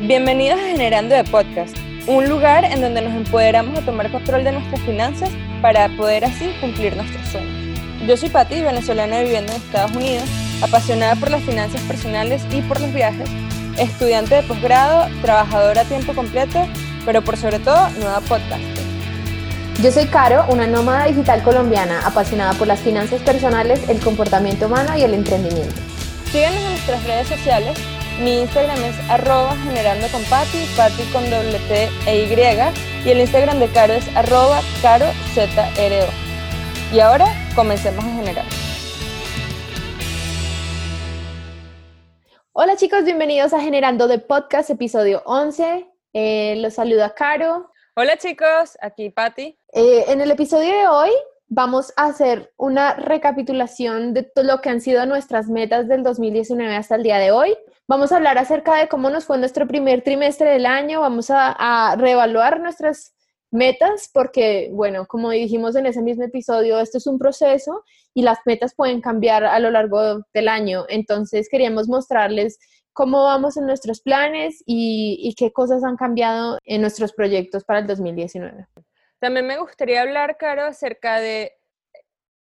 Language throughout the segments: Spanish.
Bienvenidos a Generando de Podcast, un lugar en donde nos empoderamos a tomar control de nuestras finanzas para poder así cumplir nuestros sueños. Yo soy Patti, venezolana viviendo en Estados Unidos, apasionada por las finanzas personales y por los viajes, estudiante de posgrado, trabajadora a tiempo completo, pero por sobre todo nueva podcaster. Yo soy Caro, una nómada digital colombiana apasionada por las finanzas personales, el comportamiento humano y el emprendimiento. Síguenos en nuestras redes sociales. Mi Instagram es arroba generando con Pati, Pati con doble T e Y. Y el Instagram de Caro es arroba caro ZRO. Y ahora comencemos a generar. Hola chicos, bienvenidos a Generando de Podcast, episodio 11. Eh, los saluda Caro. Hola chicos, aquí Patti. Eh, en el episodio de hoy vamos a hacer una recapitulación de todo lo que han sido nuestras metas del 2019 hasta el día de hoy. Vamos a hablar acerca de cómo nos fue nuestro primer trimestre del año, vamos a, reevaluar nuestras metas porque, bueno, como dijimos en ese mismo episodio, esto es un proceso y las metas pueden cambiar a lo largo del año. Entonces queríamos mostrarles cómo vamos en nuestros planes y qué cosas han cambiado en nuestros proyectos para el 2019. También me gustaría hablar, Caro, acerca de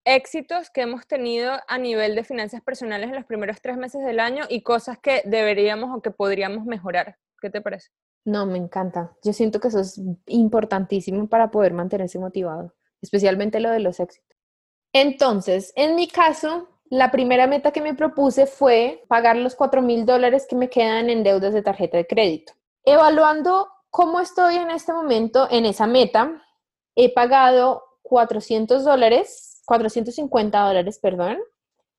éxitos que hemos tenido a nivel de finanzas personales en los primeros tres meses del año y cosas que deberíamos o que podríamos mejorar. ¿Qué te parece? No, me encanta. Yo siento que eso es importantísimo para poder mantenerse motivado, especialmente lo de los éxitos. Entonces, en mi caso, la primera meta que me propuse fue pagar los 4 mil dólares que me quedan en deudas de tarjeta de crédito. Evaluando cómo estoy en este momento en esa meta, he pagado 400 dólares 450 dólares, perdón.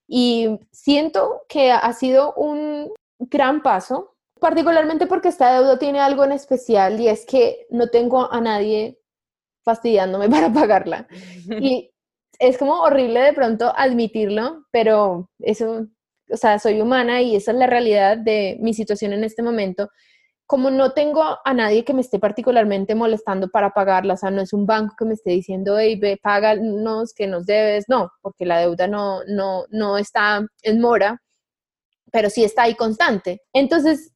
Y siento que ha sido un gran paso, particularmente porque esta deuda tiene algo en especial y es que no tengo a nadie fastidiándome para pagarla. Y es como horrible de pronto admitirlo, pero eso, o sea, soy humana y esa es la realidad de mi situación en este momento como no tengo a nadie que me esté particularmente molestando para pagarla, o sea, no es un banco que me esté diciendo, hey, ve, páganos que nos debes, no, porque la deuda no, no, no está en mora, pero sí está ahí constante. Entonces,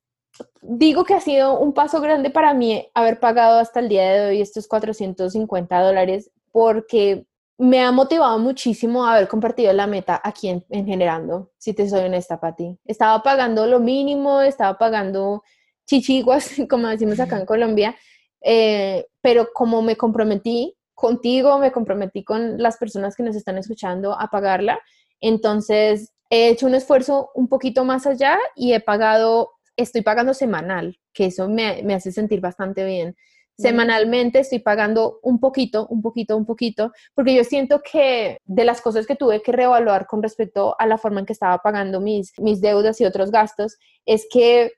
digo que ha sido un paso grande para mí haber pagado hasta el día de hoy estos 450 dólares, porque me ha motivado muchísimo haber compartido la meta aquí en, en Generando, si te soy honesta, Pati. Estaba pagando lo mínimo, estaba pagando chichiguas, como decimos acá en Colombia, eh, pero como me comprometí contigo, me comprometí con las personas que nos están escuchando a pagarla, entonces he hecho un esfuerzo un poquito más allá y he pagado, estoy pagando semanal, que eso me, me hace sentir bastante bien. Semanalmente estoy pagando un poquito, un poquito, un poquito, porque yo siento que de las cosas que tuve que reevaluar con respecto a la forma en que estaba pagando mis, mis deudas y otros gastos, es que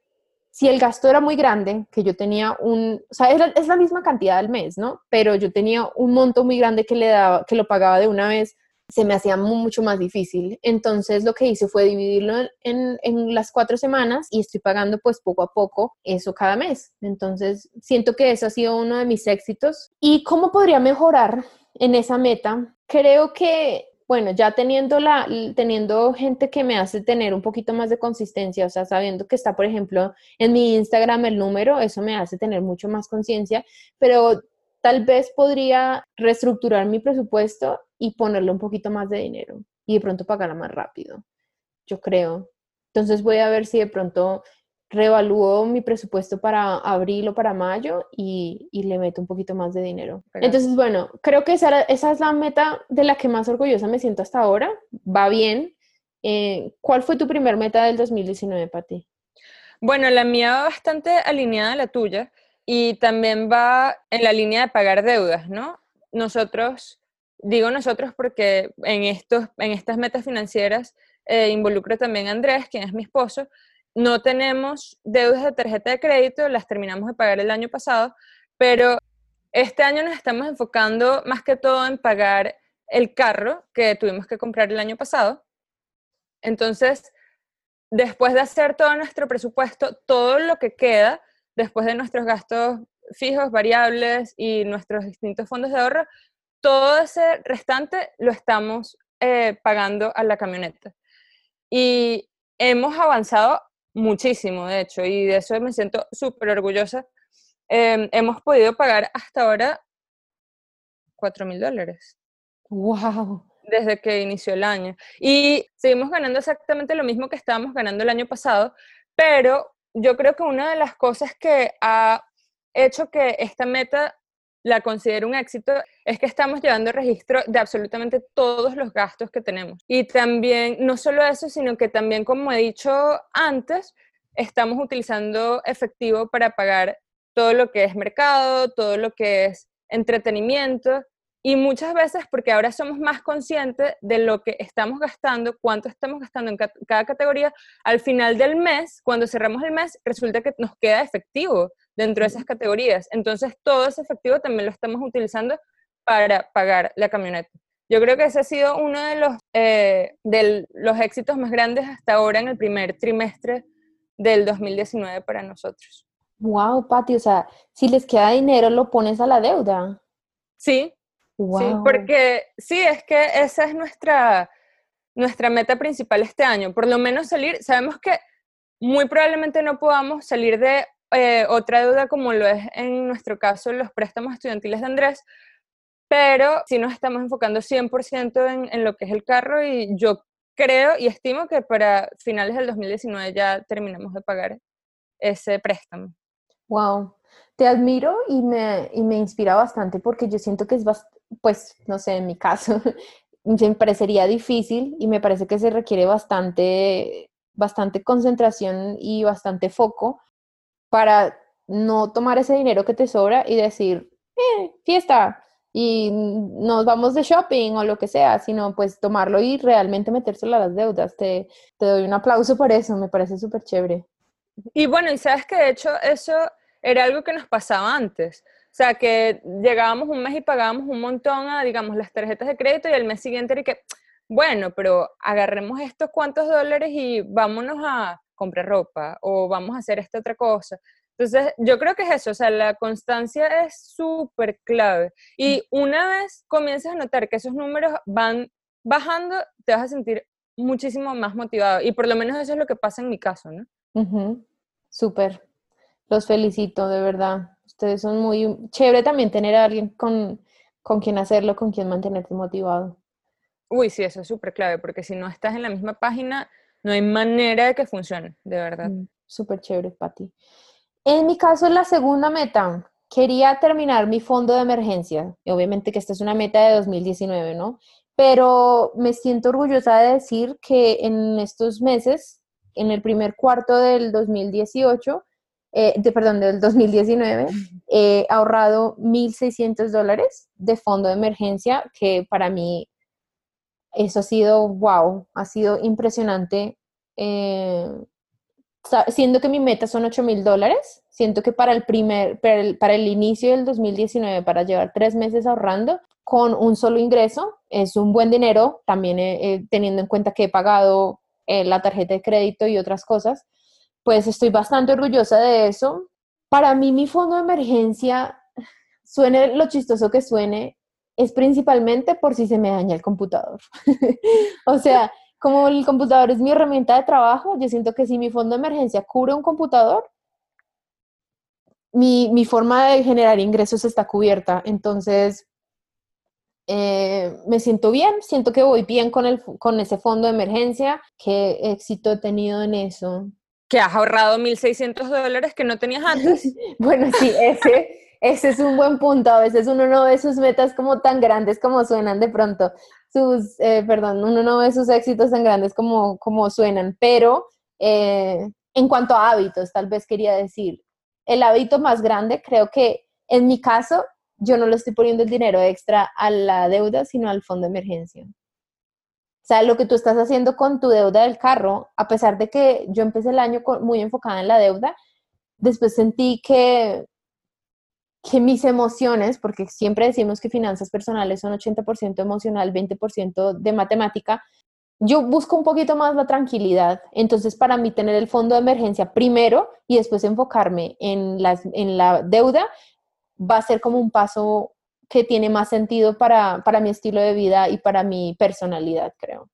si el gasto era muy grande, que yo tenía un, o sea, es la, misma cantidad al mes, ¿no? Pero yo tenía un monto muy grande que le daba, que lo pagaba de una vez, se me hacía mucho más difícil. Entonces lo que hice fue dividirlo en, en, las cuatro semanas y estoy pagando pues poco a poco eso cada mes. Entonces siento que eso ha sido uno de mis éxitos. ¿Y cómo podría mejorar en esa meta? Creo que bueno, ya teniendo, la, teniendo gente que me hace tener un poquito más de consistencia, o sea, sabiendo que está, por ejemplo, en mi Instagram el número, eso me hace tener mucho más conciencia, pero tal vez podría reestructurar mi presupuesto y ponerle un poquito más de dinero y de pronto pagarla más rápido, yo creo. Entonces voy a ver si de pronto reevalúo mi presupuesto para abril o para mayo y, y, le meto un poquito más de dinero. Entonces, bueno, creo que esa, esa, es la meta de la que más orgullosa me siento hasta ahora. Va bien. Eh, ¿Cuál fue tu primer meta del 2019, Pati? Bueno, la mía va bastante alineada a la tuya y también va en la línea de pagar deudas, ¿no? Nosotros, digo nosotros porque en, estos, en estas metas financieras eh, involucro también a Andrés, quien es mi esposo, no tenemos deudas de tarjeta de crédito, las terminamos de pagar el año pasado, pero este año nos estamos enfocando más que todo en pagar el carro que tuvimos que comprar el año pasado. Entonces, después de hacer todo nuestro presupuesto, todo lo que queda después de nuestros gastos fijos, variables y nuestros distintos fondos de ahorro, todo ese restante lo estamos eh, pagando a la camioneta. Y hemos avanzado muchísimo, de hecho, y de eso me siento súper orgullosa. Em, hemos podido pagar hasta ahora 4 mil dólares. ¡Wow! Desde que inició el año. Y seguimos ganando exactamente lo mismo que estábamos ganando el año pasado, pero yo creo que una de las cosas que ha hecho que esta meta la considero un éxito es que estamos llevando registro de absolutamente todos los gastos que tenemos. Y también, no solo eso, sino que también, como he dicho antes, estamos utilizando efectivo para pagar todo lo que es mercado, todo lo que es entretenimiento y muchas veces porque ahora somos más conscientes de lo que estamos gastando, cuánto estamos gastando en cada categoría, al final del mes, cuando cerramos el mes, resulta que nos queda efectivo dentro de esas categorías. Entonces, todo ese efectivo también lo estamos utilizando para pagar la camioneta. Yo creo que ese ha sido uno de los, eh, de los éxitos más grandes hasta ahora en el primer trimestre del 2019 para nosotros. Wow, Pati, o sea, si les queda dinero, lo pones a la deuda. Sí, Sí, porque sí, es que esa es nuestra, nuestra meta principal este año, por lo menos salir, sabemos que muy probablemente no podamos salir de eh, otra deuda como lo es en nuestro caso los préstamos estudiantiles de Andrés, pero sí nos estamos enfocando 100% en, en lo que es el carro y yo creo y estimo que para finales del 2019 ya terminamos de pagar ese préstamo. Wow, te admiro y me, y me inspira bastante porque yo siento que es, pues, no sé, en mi caso, me parecería difícil y me parece que se requiere bastante, bastante concentración y bastante foco para no tomar ese dinero que te sobra y decir, eh, fiesta, y nos vamos de shopping o lo que sea, sino pues tomarlo y realmente metérselo a las deudas. Te, te doy un aplauso por eso, me parece súper chévere. Y bueno, y sabes que de hecho eso era algo que nos pasaba antes. O sea, que llegábamos un mes y pagábamos un montón a, digamos, las tarjetas de crédito y el mes siguiente era que, bueno, pero agarremos estos cuantos dólares y vámonos a comprar ropa o vamos a hacer esta otra cosa. Entonces, yo creo que es eso, o sea, la constancia es súper clave. Y una vez comienzas a notar que esos números van bajando, te vas a sentir muchísimo más motivado. Y por lo menos eso es lo que pasa en mi caso, ¿no? Súper. Los felicito, de verdad. Ustedes son muy chévere también tener a alguien con, con quien hacerlo, con quien mantenerte motivado. Uy, sí, eso es súper clave, porque si no estás en la misma página, no hay manera de que funcione, de verdad. Mm, súper chévere, Pati. En mi caso, la segunda meta, quería terminar mi fondo de emergencia. Y obviamente que esta es una meta de 2019, ¿no? Pero me siento orgullosa de decir que en estos meses, en el primer cuarto del 2018, eh, de, perdón, del 2019, he ahorrado 1.600 dólares de fondo de emergencia, que para mí eso ha sido, wow, ha sido impresionante. Eh, siendo que mi meta son 8.000 dólares, siento que para el primer, para el, inicio del 2019, para llevar tres meses ahorrando con un solo ingreso, es un buen dinero, también teniendo en cuenta que he pagado eh, la tarjeta de crédito y otras cosas pues estoy bastante orgullosa de eso. Para mí mi fondo de emergencia, suene lo chistoso que suene, es principalmente por si se me daña el computador. o sea, como el computador es mi herramienta de trabajo, yo siento que si mi fondo de emergencia cubre un computador, mi, forma de generar ingresos está cubierta. Entonces, eh, me siento bien, siento que voy bien con, el, con ese fondo de emergencia, qué éxito he tenido en eso que has ahorrado 1.600 dólares que no tenías antes. bueno, sí, ese, ese es un buen punto. A veces uno no ve sus metas como tan grandes como suenan de pronto. Sus, eh, perdón, uno no ve sus éxitos tan grandes como, como suenan. Pero eh, en cuanto a hábitos, tal vez quería decir, el hábito más grande, creo que en mi caso, yo no le estoy poniendo el dinero extra a la deuda, sino al fondo de emergencia. Sea, lo que tú estás haciendo con tu deuda del carro, a pesar de que yo empecé el año muy enfocada en la deuda, después sentí que, que mis emociones, porque siempre decimos que finanzas personales son 80% emocional, 20% de matemática, yo busco un poquito más la tranquilidad. Entonces, para mí, tener el fondo de emergencia primero y después enfocarme en, las, en la deuda va a ser como un paso que tiene más sentido para, mi estilo de vida y para mi personalidad, creo.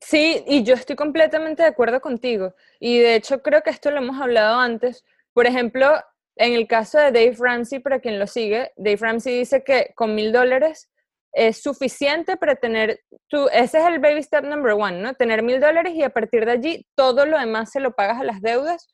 Sí, y yo estoy completamente de acuerdo contigo. Y de hecho creo que esto lo hemos hablado antes. Por ejemplo, en el caso de Dave Ramsey, para quien lo sigue, Dave Ramsey dice que con mil dólares es suficiente para tener tu, ese es el baby step number one, ¿no? Tener mil dólares y a partir de allí todo lo demás se lo pagas a las deudas.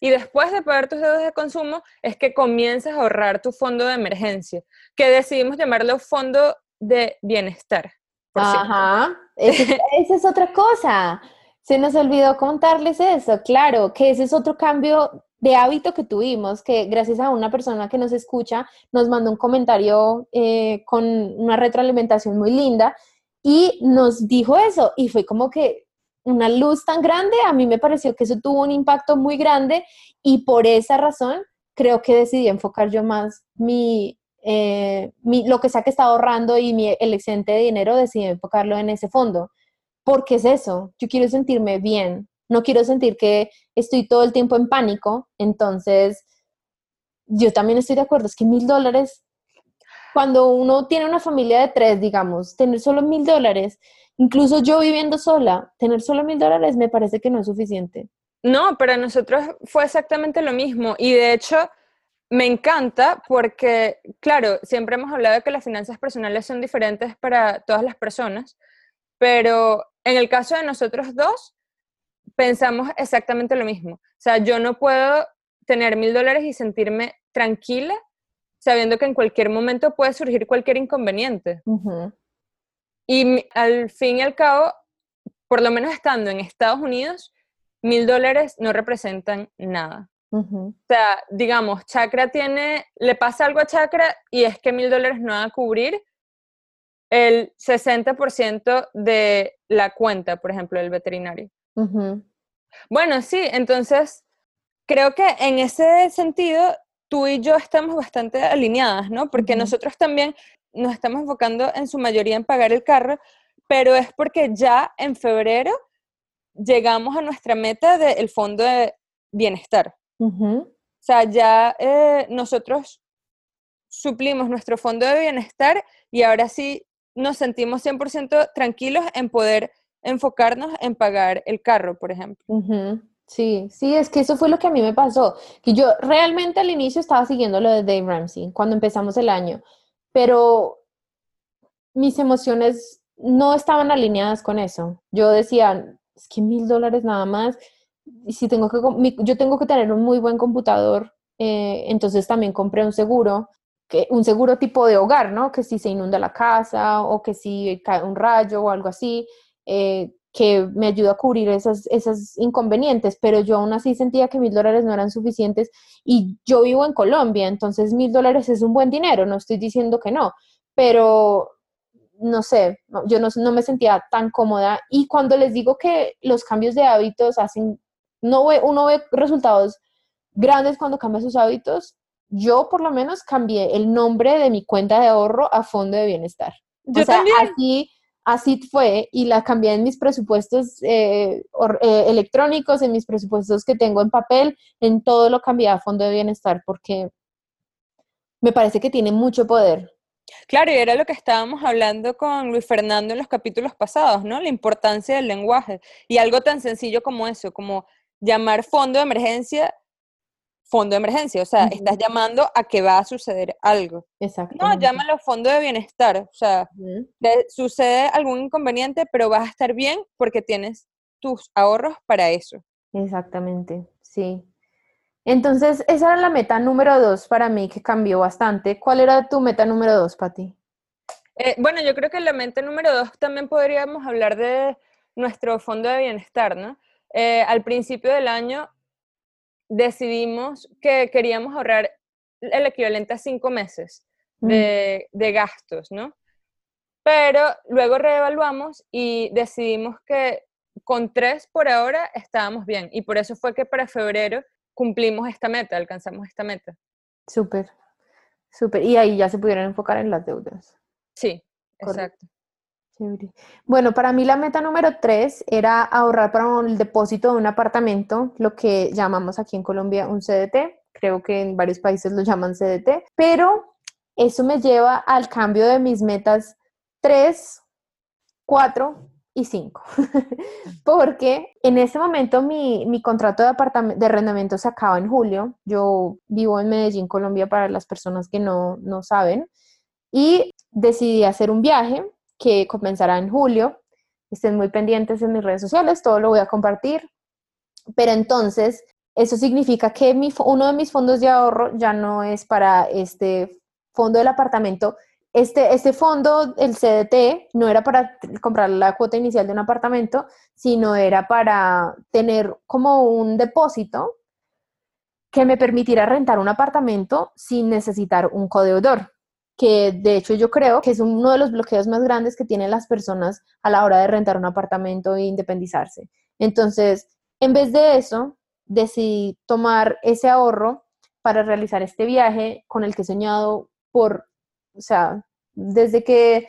Y después de pagar tus deudas de consumo es que comienzas a ahorrar tu fondo de emergencia, que decidimos llamarlo fondo de bienestar. Ajá, esa es otra cosa. Se nos olvidó contarles eso, claro, que ese es otro cambio de hábito que tuvimos, que gracias a una persona que nos escucha nos mandó un comentario eh, con una retroalimentación muy linda y nos dijo eso y fue como que una luz tan grande, a mí me pareció que eso tuvo un impacto muy grande y por esa razón creo que decidí enfocar yo más mi, eh, mi lo que sea que estaba ahorrando y mi, el excedente de dinero, decidí enfocarlo en ese fondo. Porque es eso, yo quiero sentirme bien, no quiero sentir que estoy todo el tiempo en pánico, entonces yo también estoy de acuerdo, es que mil dólares, cuando uno tiene una familia de tres, digamos, tener solo mil dólares, incluso yo viviendo sola, tener solo mil dólares me parece que no es suficiente. No, para nosotros fue exactamente lo mismo y de hecho me encanta porque, claro, siempre hemos hablado de que las finanzas personales son diferentes para todas las personas, pero en el caso de nosotros dos, pensamos exactamente lo mismo. O sea, yo no puedo tener mil dólares y sentirme tranquila sabiendo que en cualquier momento puede surgir cualquier inconveniente. Y al fin y al cabo, por lo menos estando en Estados Unidos, mil dólares no representan nada. O sea, digamos, Chakra tiene, le pasa algo a Chakra y es que mil dólares no van a cubrir el 60% de la cuenta, por ejemplo, del veterinario. Bueno, sí, entonces creo que en ese sentido tú y yo estamos bastante alineadas, ¿no? Porque nosotros también nos estamos enfocando en su mayoría en pagar el carro, pero es porque ya en febrero llegamos a nuestra meta del fondo de bienestar. O sea, ya eh, nosotros suplimos nuestro fondo de bienestar y ahora sí nos sentimos 100% tranquilos en poder enfocarnos en pagar el carro, por ejemplo. Sí, sí, es que eso fue lo que a mí me pasó, que yo realmente al inicio estaba siguiendo lo de Dave Ramsey cuando empezamos el año, pero mis emociones no estaban alineadas con eso. Yo decía, es que mil dólares nada más, y si tengo que, yo tengo que tener un muy buen computador, eh, entonces también compré un seguro que, un seguro tipo de hogar, ¿no? Que si se inunda la casa o que si cae un rayo o algo así, eh, que me ayuda a cubrir esos, esos inconvenientes, pero yo aún así sentía que mil dólares no eran suficientes y yo vivo en Colombia, entonces mil dólares es un buen dinero, no estoy diciendo que no, pero no sé, yo no, no me sentía tan cómoda y cuando les digo que los cambios de hábitos hacen, no uno ve resultados grandes cuando cambia sus hábitos, yo por lo menos cambié el nombre de mi cuenta de ahorro a fondo de bienestar. Yo o sea, así, así fue y la cambié en mis presupuestos eh, eh, electrónicos, en mis presupuestos que tengo en papel, en todo lo cambié a fondo de bienestar porque me parece que tiene mucho poder. Claro, y era lo que estábamos hablando con Luis Fernando en los capítulos pasados, ¿no? La importancia del lenguaje y algo tan sencillo como eso, como llamar fondo de emergencia fondo de emergencia, o sea, estás llamando a que va a suceder algo. Exacto. No, llámalo fondo de bienestar, o sea, sucede algún inconveniente, pero vas a estar bien porque tienes tus ahorros para eso. Exactamente, sí. Entonces, esa era la meta número dos para mí que cambió bastante. ¿Cuál era tu meta número dos, Pati? Eh, bueno, yo creo que la meta número dos también podríamos hablar de nuestro fondo de bienestar, ¿no? Eh, al principio del año decidimos que queríamos ahorrar el equivalente a cinco meses mm. de, de gastos, ¿no? Pero luego reevaluamos y decidimos que con tres por ahora estábamos bien y por eso fue que para febrero cumplimos esta meta, alcanzamos esta meta. Súper, súper. Y ahí ya se pudieron enfocar en las deudas. Sí, exacto. Bueno, para mí la meta número tres era ahorrar para el depósito de un apartamento, lo que llamamos aquí en Colombia un CDT. Creo que en varios países lo llaman CDT, pero eso me lleva al cambio de mis metas tres, cuatro y 5. Porque en este momento mi, mi contrato de, de arrendamiento se acaba en julio. Yo vivo en Medellín, Colombia, para las personas que no, no saben. Y decidí hacer un viaje que comenzará en julio. Estén muy pendientes en mis redes sociales, todo lo voy a compartir. Pero entonces, eso significa que mi, uno de mis fondos de ahorro ya no es para este fondo del apartamento. Este, este fondo, el CDT, no era para comprar la cuota inicial de un apartamento, sino era para tener como un depósito que me permitiera rentar un apartamento sin necesitar un codeudor que de hecho yo creo que es uno de los bloqueos más grandes que tienen las personas a la hora de rentar un apartamento e independizarse. Entonces, en vez de eso, decidí tomar ese ahorro para realizar este viaje con el que he soñado por, o sea, desde que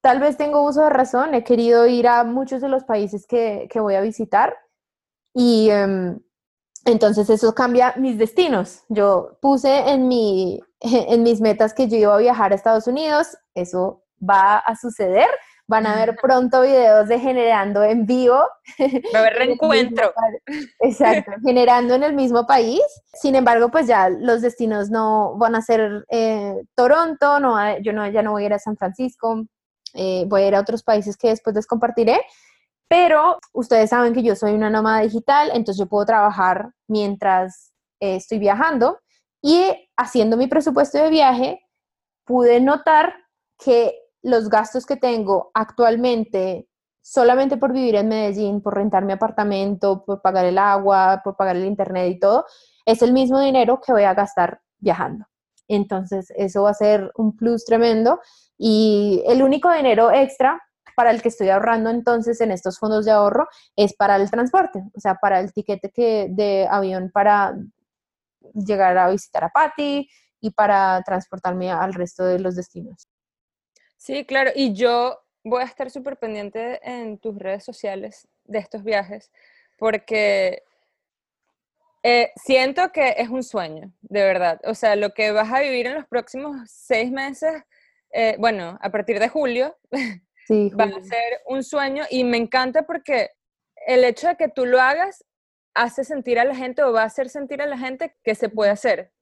tal vez tengo uso de razón, he querido ir a muchos de los países que, voy a visitar y em, entonces eso cambia mis destinos. Yo puse en, mi, en mis metas que yo iba a viajar a Estados Unidos, eso va a suceder. Van a ver pronto videos de generando en vivo. Va a haber reencuentro. Exacto, generando en el mismo país. Sin embargo, pues ya los destinos no van a ser eh, Toronto, no, yo no, ya no voy a ir a San Francisco, eh, voy a ir a otros países que después les compartiré pero ustedes saben que yo soy una nómada digital, entonces yo puedo trabajar mientras eh, estoy viajando y haciendo mi presupuesto de viaje pude notar que los gastos que tengo actualmente solamente por vivir en Medellín, por rentar mi apartamento, por pagar el agua, por pagar el internet y todo, es el mismo dinero que voy a gastar viajando. Entonces, eso va a ser un plus tremendo. Y el único dinero extra para el que estoy ahorrando entonces en estos fondos de ahorro es para el transporte, o sea, para el tiquete que, de avión para llegar a visitar a Patty y para transportarme al resto de los destinos. Sí, claro, y yo voy a estar súper pendiente en tus redes sociales de estos viajes porque eh, siento que es un sueño, de verdad. O sea, lo que vas a vivir en los próximos seis meses, eh, bueno, a partir de julio, va a ser un sueño y me encanta porque el hecho de que tú lo hagas hace sentir a la gente o va a hacer sentir a la gente que se puede hacer.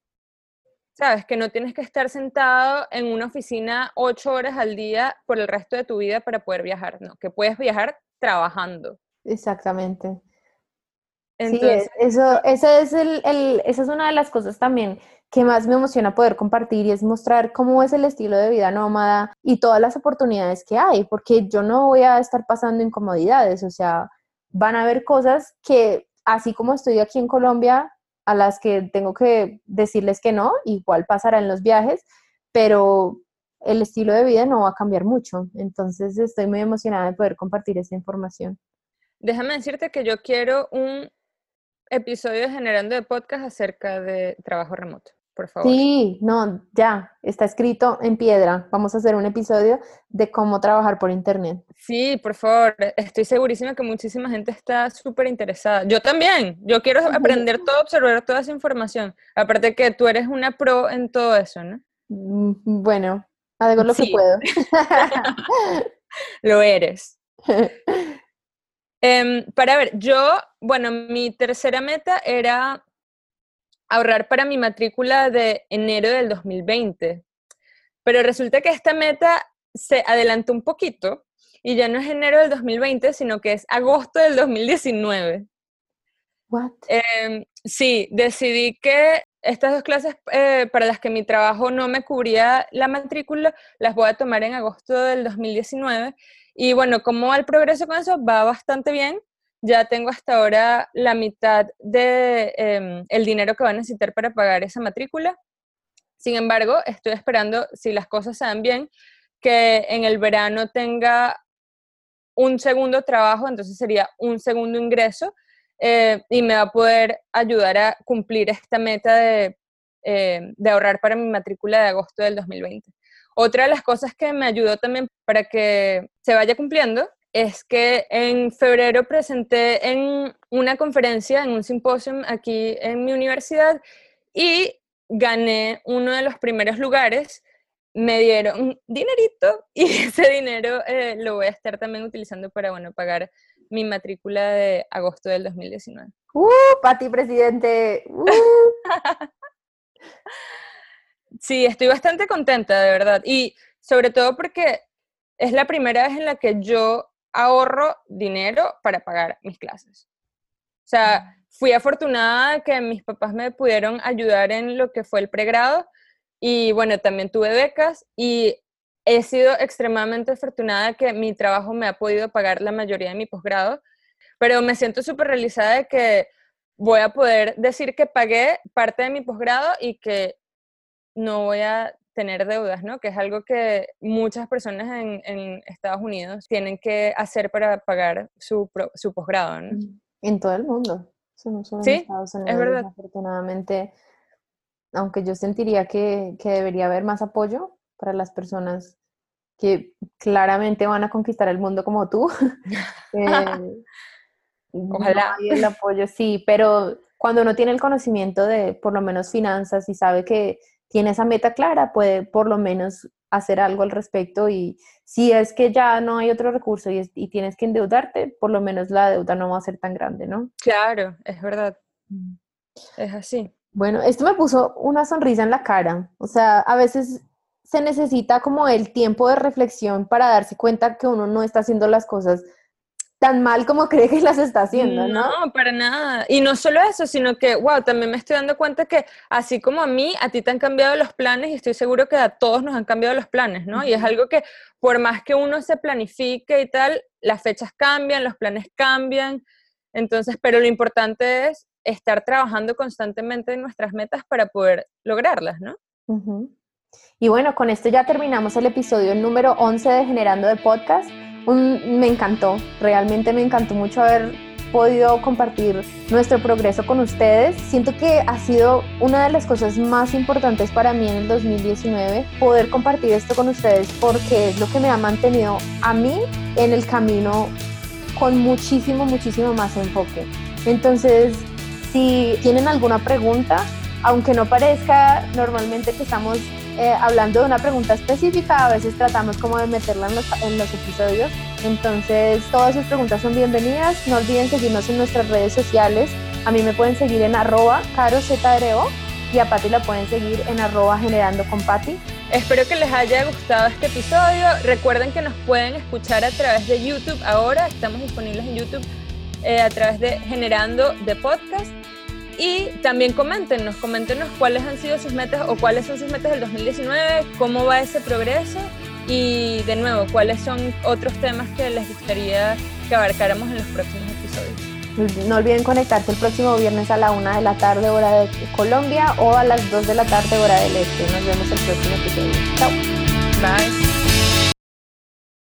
Sabes, que no tienes que estar sentado en una oficina ocho horas al día por el resto de tu vida para poder viajar, no, que puedes viajar trabajando. Exactamente. Entonces, sí, eso, es el, esa es una de las cosas también que más me emociona poder compartir y es mostrar cómo es el estilo de vida nómada y todas las oportunidades que hay, porque yo no voy a estar pasando incomodidades, o sea, van a haber cosas que así como estoy aquí en Colombia, a las que tengo que decirles que no, igual pasará en los viajes, pero el estilo de vida no va a cambiar mucho, entonces estoy muy emocionada de poder compartir esta información. Déjame decirte que yo quiero un episodio generando de podcast acerca de trabajo remoto por favor. Sí, no, ya, está escrito en piedra. Vamos a hacer un episodio de cómo trabajar por internet. Sí, por favor, estoy segurísima que muchísima gente está súper interesada. Yo también, yo quiero aprender todo, observar toda esa información. Aparte que tú eres una pro en todo eso, ¿no? Mm, bueno, hago lo que puedo. lo eres. Em, para ver, yo, bueno, mi tercera meta era ahorrar para mi matrícula de enero del 2020. Pero resulta que esta meta se adelantó un poquito y ya no es enero del 2020, sino que es agosto del 2019. What? Em, sí, decidí que estas dos clases eh, para las que mi trabajo no me cubría la matrícula, las voy a tomar en agosto del 2019. Y bueno, como va el progreso con eso? Va bastante bien ya tengo hasta ahora la mitad de em, el dinero que va a necesitar para pagar esa matrícula. Sin embargo, estoy esperando, si las cosas se dan bien, que en el verano tenga un segundo trabajo, entonces sería un segundo ingreso eh, y me va a poder ayudar a cumplir esta meta de, eh, de ahorrar para mi matrícula de agosto del 2020. Otra de las cosas que me ayudó también para que se vaya cumpliendo es que en febrero presenté en una conferencia, en un simposio aquí en mi universidad y gané uno de los primeros lugares me dieron dinerito y ese dinero eh, lo voy a estar también utilizando para, bueno, pagar mi matrícula de agosto del 2019. ¡Uh, Pati, presidente! ¡Uh! sí, estoy bastante contenta, de verdad. Y sobre todo porque es la primera vez en la que yo ahorro dinero para pagar mis clases. O sea, fui afortunada que mis papás me pudieron ayudar en lo que fue el pregrado y bueno, también tuve becas y he sido extremadamente afortunada que mi trabajo me ha podido pagar la mayoría de mi posgrado, pero me siento súper realizada de que voy a poder decir que pagué parte de mi posgrado y que no voy a tener deudas, ¿no? Que es algo que muchas personas en, Estados Unidos tienen que hacer para pagar su, su posgrado, ¿no? En todo el mundo. no solo sí, en Estados Unidos, es verdad. Afortunadamente, aunque yo sentiría que, que debería haber más apoyo para las personas que claramente van a conquistar el mundo como tú. eh, Ojalá. el apoyo, sí, pero cuando uno tiene el conocimiento de por lo menos finanzas y sabe que tiene esa meta clara, puede por lo menos hacer algo al respecto y si es que ya no hay otro recurso y, tienes que endeudarte, por lo menos la deuda no va a ser tan grande, ¿no? Claro, es verdad. Mm. Es así. Bueno, esto me puso una sonrisa en la cara. O sea, a veces se necesita como el tiempo de reflexión para darse cuenta que uno no está haciendo las cosas tan mal como cree que las está haciendo, ¿no? No, para nada. Y no solo eso, sino que, wow, también me estoy dando cuenta que así como a mí, a ti te han cambiado los planes y estoy seguro que a todos nos han cambiado los planes, ¿no? Y es algo que por más que uno se planifique y tal, las fechas cambian, los planes cambian. Entonces, pero lo importante es estar trabajando constantemente en nuestras metas para poder lograrlas, ¿no? Y bueno, con esto ya terminamos el episodio número 11 de Generando de Podcast me encantó, realmente me encantó mucho haber podido compartir nuestro progreso con ustedes. Siento que ha sido una de las cosas más importantes para mí en el 2019, poder compartir esto con ustedes porque es lo que me ha mantenido a mí en el camino con muchísimo, muchísimo más enfoque. Entonces, si tienen alguna pregunta, aunque no parezca normalmente que estamos eh, hablando de una pregunta específica, a veces tratamos como de meterla en los, episodios. Entonces, todas sus preguntas son bienvenidas. No olviden seguirnos en nuestras redes sociales. A mí me pueden seguir en arroba y a Patti la pueden seguir en arroba generando con Patti. Espero que les haya gustado este episodio. Recuerden que nos pueden escuchar a través de YouTube ahora. Estamos disponibles en YouTube eh, a través de Generando de Podcast. Y también coméntenos, coméntenos cuáles han sido sus metas o cuáles son sus metas del 2019, cómo va ese progreso y de nuevo, cuáles son otros temas que les gustaría que abarcáramos en los próximos episodios. No olviden conectarse el próximo viernes a la una de la tarde hora de Colombia o a las 2 de la tarde hora del este. Nos vemos el próximo episodio. Chao. Bye.